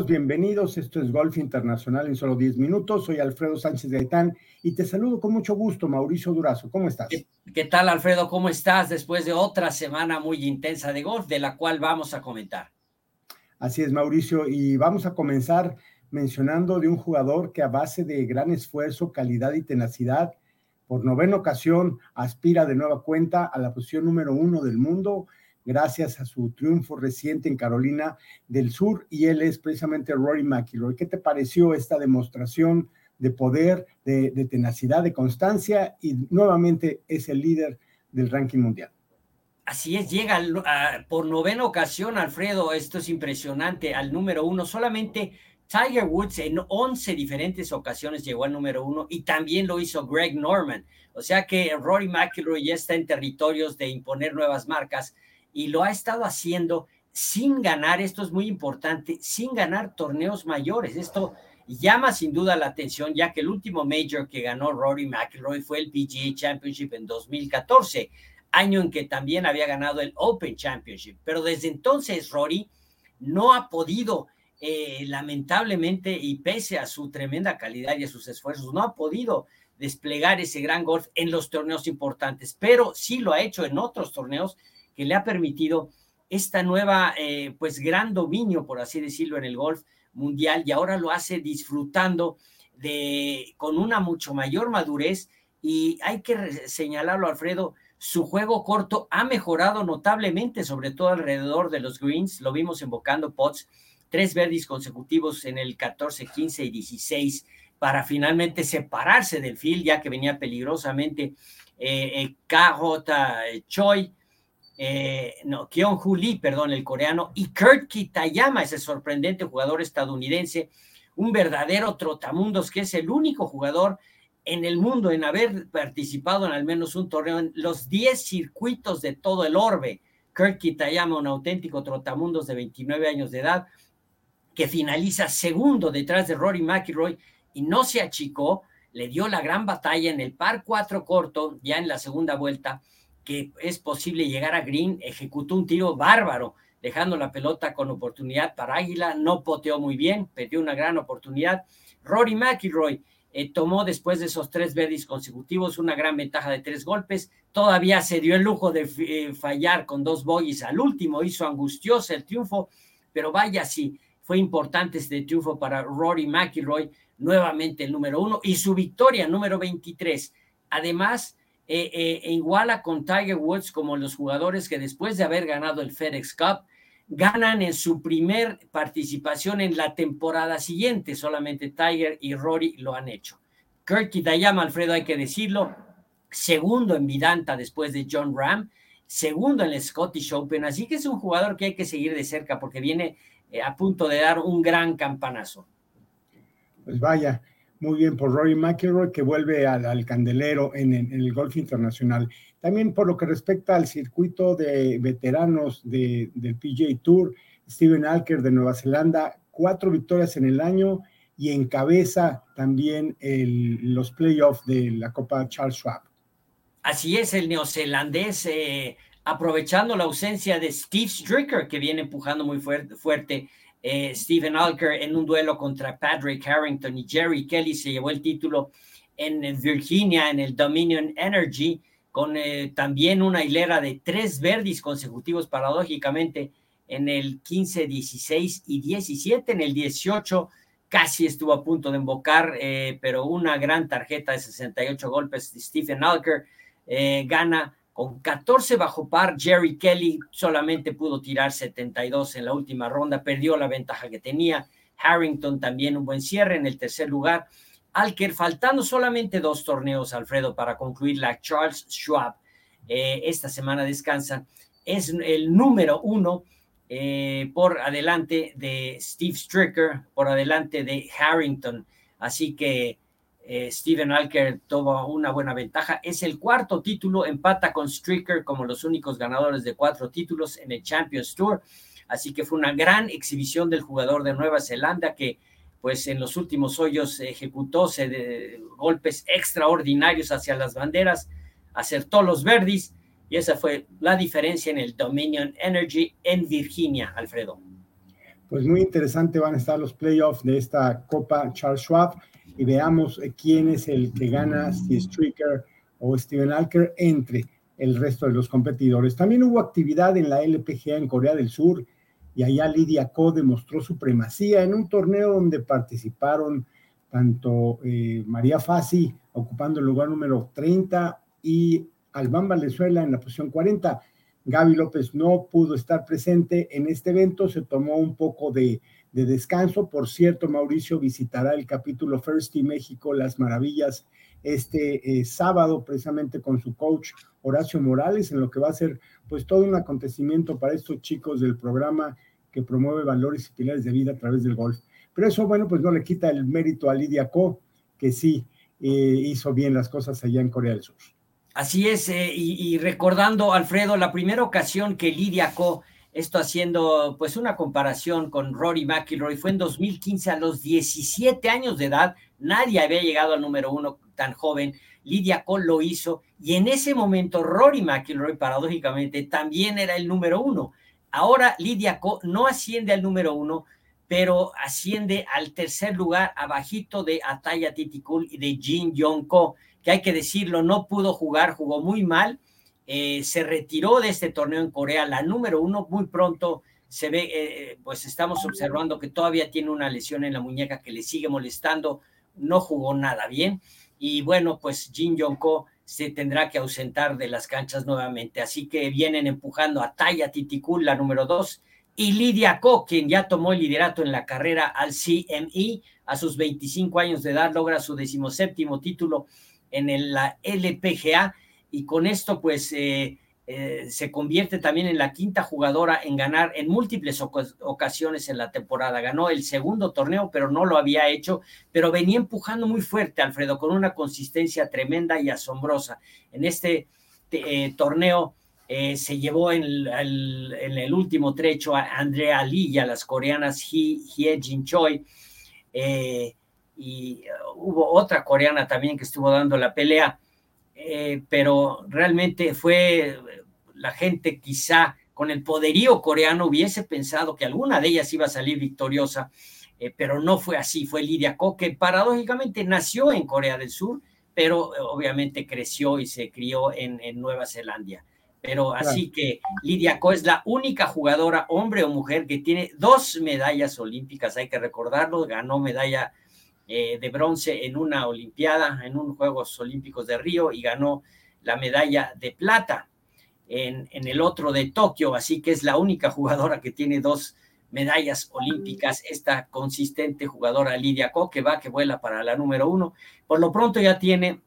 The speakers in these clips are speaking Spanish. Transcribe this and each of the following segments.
Amigos, bienvenidos. Esto es Golf Internacional en solo 10 minutos. Soy Alfredo Sánchez Gaitán y te saludo con mucho gusto, Mauricio Durazo. ¿Cómo estás? ¿Qué, tal, Alfredo? ¿Cómo estás después de otra semana muy intensa de golf, de la cual vamos a comentar? Así es, Mauricio, y vamos a comenzar mencionando de un jugador que a base de gran esfuerzo, calidad y tenacidad, por novena ocasión aspira de nueva cuenta a la posición número uno del mundo gracias a su triunfo reciente en Carolina del Sur y él es precisamente Rory McIlroy. ¿Qué te pareció esta demostración de poder, de, tenacidad, de constancia y nuevamente es el líder del ranking mundial? Así es, llega por novena ocasión, Alfredo, esto es impresionante, al número uno. Solamente Tiger Woods en 11 diferentes ocasiones llegó al número uno y también lo hizo Greg Norman. O sea que Rory McIlroy ya está en territorios de imponer nuevas marcas y lo ha estado haciendo sin ganar, esto es muy importante, sin ganar torneos mayores. Esto llama sin duda la atención, ya que el último major que ganó Rory McIlroy fue el PGA Championship en 2014, año en que también había ganado el Open Championship. Pero desde entonces Rory no ha podido, eh, lamentablemente, y pese a su tremenda calidad y a sus esfuerzos, no ha podido desplegar ese gran golf en los torneos importantes, pero sí lo ha hecho en otros torneos que le ha permitido esta nueva, eh, pues, gran dominio, por así decirlo, en el golf mundial y ahora lo hace disfrutando de, con una mucho mayor madurez. Y hay que señalarlo, Alfredo, su juego corto ha mejorado notablemente, sobre todo alrededor de los greens, lo vimos invocando pots, tres verdes consecutivos en el 14, 15 y 16 para finalmente separarse del field, ya que venía peligrosamente eh, eh KJ Choi, eh, no, Kion Lee, perdón, el coreano, y Kurt Kitayama, ese sorprendente jugador estadounidense, un verdadero trotamundos, que es el único jugador en el mundo en haber participado en al menos un torneo en los 10 circuitos de todo el orbe. Kurt Kitayama, un auténtico trotamundos de 29 años de edad, que finaliza segundo detrás de Rory McIlroy y no se achicó, le dio la gran batalla en el par 4 corto, ya en la segunda vuelta, que es posible llegar a Green, ejecutó un tiro bárbaro, dejando la pelota con oportunidad para Águila, no poteó muy bien, perdió una gran oportunidad. Rory McIlroy eh, tomó después de esos tres verdes consecutivos una gran ventaja de tres golpes, todavía se dio el lujo de eh, fallar con dos bogies al último, hizo angustioso el triunfo, pero vaya si fue importante este triunfo para Rory McIlroy, nuevamente el número uno, y su victoria número 23. Además, eh, eh, iguala con Tiger Woods como los jugadores que después de haber ganado el FedEx Cup ganan en su primer participación en la temporada siguiente. Solamente Tiger y Rory lo han hecho. Kurt Kitayama, Alfredo, hay que decirlo, segundo en Vidanta después de John Ram, segundo en el Scottish Open. Así que es un jugador que hay que seguir de cerca porque viene eh, a punto de dar un gran campanazo. Pues vaya, muy bien por Rory McIlroy, que vuelve al, candelero en, el golf internacional. También por lo que respecta al circuito de veteranos del PGA Tour, Steven Alker de Nueva Zelanda, cuatro victorias en el año y encabeza también los playoffs de la Copa Charles Schwab. Así es, el neozelandés, eh, aprovechando la ausencia de Steve Stricker, que viene empujando muy fuerte, fuerte eh, Stephen Alker en un duelo contra Patrick Harrington y Jerry Kelly se llevó el título en Virginia en el Dominion Energy con eh, también una hilera de tres verdis consecutivos paradójicamente en el 15, 16 y 17, en el 18 casi estuvo a punto de embocar, eh, pero una gran tarjeta de 68 golpes de Stephen Alker gana con 14 bajo par, Jerry Kelly solamente pudo tirar 72 en la última ronda, perdió la ventaja que tenía. Harrington también un buen cierre en el tercer lugar. Alker, faltando solamente dos torneos, Alfredo, para concluir la Charles Schwab. Eh, esta semana descansa. Es el número uno eh, por adelante de Steve Stricker, por adelante de Harrington. Así que eh, Steven Alker tuvo una buena ventaja. Es el cuarto título, empata con Stricker como los únicos ganadores de cuatro títulos en el Champions Tour. Así que fue una gran exhibición del jugador de Nueva Zelanda que pues en los últimos hoyos ejecutó golpes extraordinarios hacia las banderas, acertó los verdis y esa fue la diferencia en el Dominion Energy en Virginia, Alfredo. Pues muy interesante van a estar los playoffs de esta Copa Charles Schwab y veamos eh, quién es el que gana, si Stricker o Steven Alker, entre el resto de los competidores. También hubo actividad en la LPGA en Corea del Sur y allá Lidia Ko demostró supremacía en un torneo donde participaron tanto eh, María Fassi ocupando el lugar número 30 y Albán Valenzuela en la posición 40. Gaby López no pudo estar presente en este evento, se tomó un poco de, descanso. Por cierto, Mauricio visitará el capítulo First Team México, Las Maravillas, este eh, sábado, precisamente con su coach Horacio Morales, en lo que va a ser pues todo un acontecimiento para estos chicos del programa que promueve valores y pilares de vida a través del golf. Pero eso, bueno, pues no le quita el mérito a Lidia Ko, que sí eh, hizo bien las cosas allá en Corea del Sur. Así es, eh, y, recordando, Alfredo, la primera ocasión que Lidia Co, esto haciendo pues una comparación con Rory McIlroy, fue en 2015 a los 17 años de edad, nadie había llegado al número uno tan joven, Lidia Co lo hizo, y en ese momento Rory McIlroy, paradójicamente, también era el número uno. Ahora Lidia Co no asciende al número uno, pero asciende al tercer lugar, abajito de Ataya Titikul y de Jin Yong Ko que hay que decirlo, no pudo jugar, jugó muy mal, eh, se retiró de este torneo en Corea, la número uno, muy pronto se ve, eh, pues estamos observando que todavía tiene una lesión en la muñeca que le sigue molestando, no jugó nada bien, y bueno, pues Jin Jong-ko se tendrá que ausentar de las canchas nuevamente, así que vienen empujando a Taya Titikul, la número dos, y Lidia Ko, quien ya tomó el liderato en la carrera al CME, a sus 25 años de edad logra su decimoséptimo título en la LPGA y con esto pues eh, eh, se convierte también en la quinta jugadora en ganar en múltiples ocasiones en la temporada. Ganó el segundo torneo, pero no lo había hecho, pero venía empujando muy fuerte, Alfredo, con una consistencia tremenda y asombrosa. En este eh, torneo se llevó en el, último trecho a Andrea Lee y a las coreanas Hye Jin Choi y hubo otra coreana también que estuvo dando la pelea, eh, pero realmente fue la gente quizá con el poderío coreano hubiese pensado que alguna de ellas iba a salir victoriosa, eh, pero no fue así, fue Lidia Ko, que paradójicamente nació en Corea del Sur, pero eh, obviamente creció y se crió en, Nueva Zelanda. Pero así que Lidia Ko es la única jugadora, hombre o mujer, que tiene dos medallas olímpicas, hay que recordarlo, ganó medalla eh, de bronce en una Olimpiada, en unos Juegos Olímpicos de Río y ganó la medalla de plata en, en, el otro de Tokio, así que es la única jugadora que tiene dos medallas olímpicas, esta consistente jugadora Lidia Ko, que va, que vuela para la número uno. Por lo pronto ya tiene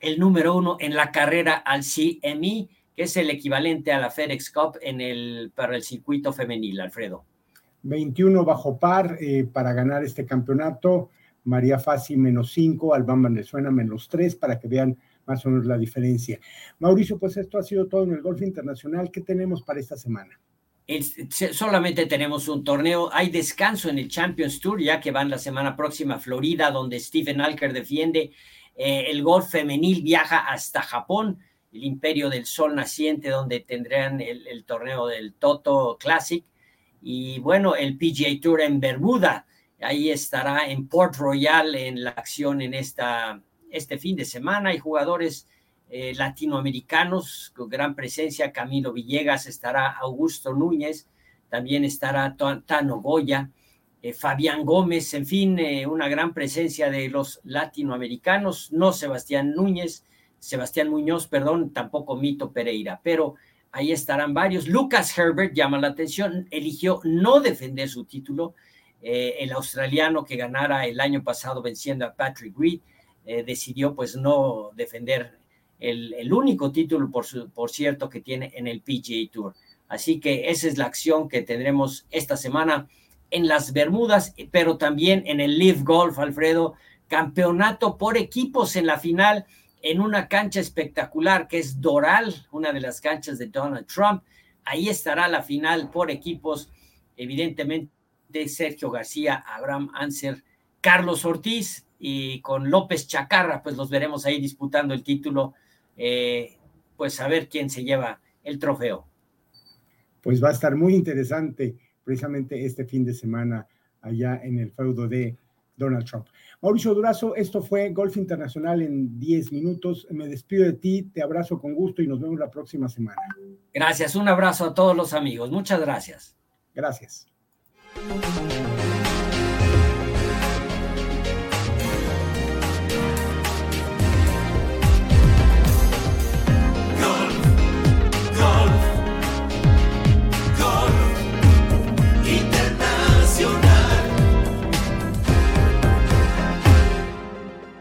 el número uno en la carrera al CME, que es el equivalente a la FedEx Cup en el, para el circuito femenil, Alfredo. 21 bajo par eh, para ganar este campeonato. María Fasi menos 5, Albán Venezuela menos 3, para que vean más o menos la diferencia. Mauricio, pues esto ha sido todo en el golf internacional. ¿Qué tenemos para esta semana? solamente tenemos un torneo. Hay descanso en el Champions Tour, ya que van la semana próxima a Florida, donde Stephen Alker defiende. Eh, el golf femenil viaja hasta Japón, el Imperio del Sol Naciente, donde tendrán el, el torneo del Toto Classic. Y bueno, el PGA Tour en Bermuda Ahí estará en Port Royal en la acción en esta, este fin de semana. Hay jugadores eh, latinoamericanos con gran presencia. Camilo Villegas estará, Augusto Núñez, también estará Tano Goya, eh, Fabián Gómez, en fin, eh, una gran presencia de los latinoamericanos. No Sebastián Núñez, Sebastián Muñoz, perdón, tampoco Mito Pereira, pero ahí estarán varios. Lucas Herbert llama la atención, eligió no defender su título eh, el australiano que ganara el año pasado venciendo a Patrick Reed eh, decidió pues no defender el, único título, por, por cierto, que tiene en el PGA Tour. Así que esa es la acción que tendremos esta semana en las Bermudas, pero también en el Live Golf, Alfredo, campeonato por equipos en la final en una cancha espectacular que es Doral, una de las canchas de Donald Trump. Ahí estará la final por equipos, evidentemente Sergio García, Abraham Anser, Carlos Ortiz y con López Chacarra, pues los veremos ahí disputando el título, eh, pues a ver quién se lleva el trofeo. Pues va a estar muy interesante precisamente este fin de semana allá en el feudo de Donald Trump. Mauricio Durazo, esto fue Golf Internacional en 10 minutos. Me despido de ti, te abrazo con gusto y nos vemos la próxima semana. Gracias, un abrazo a todos los amigos. Muchas gracias. Gracias. Thank you.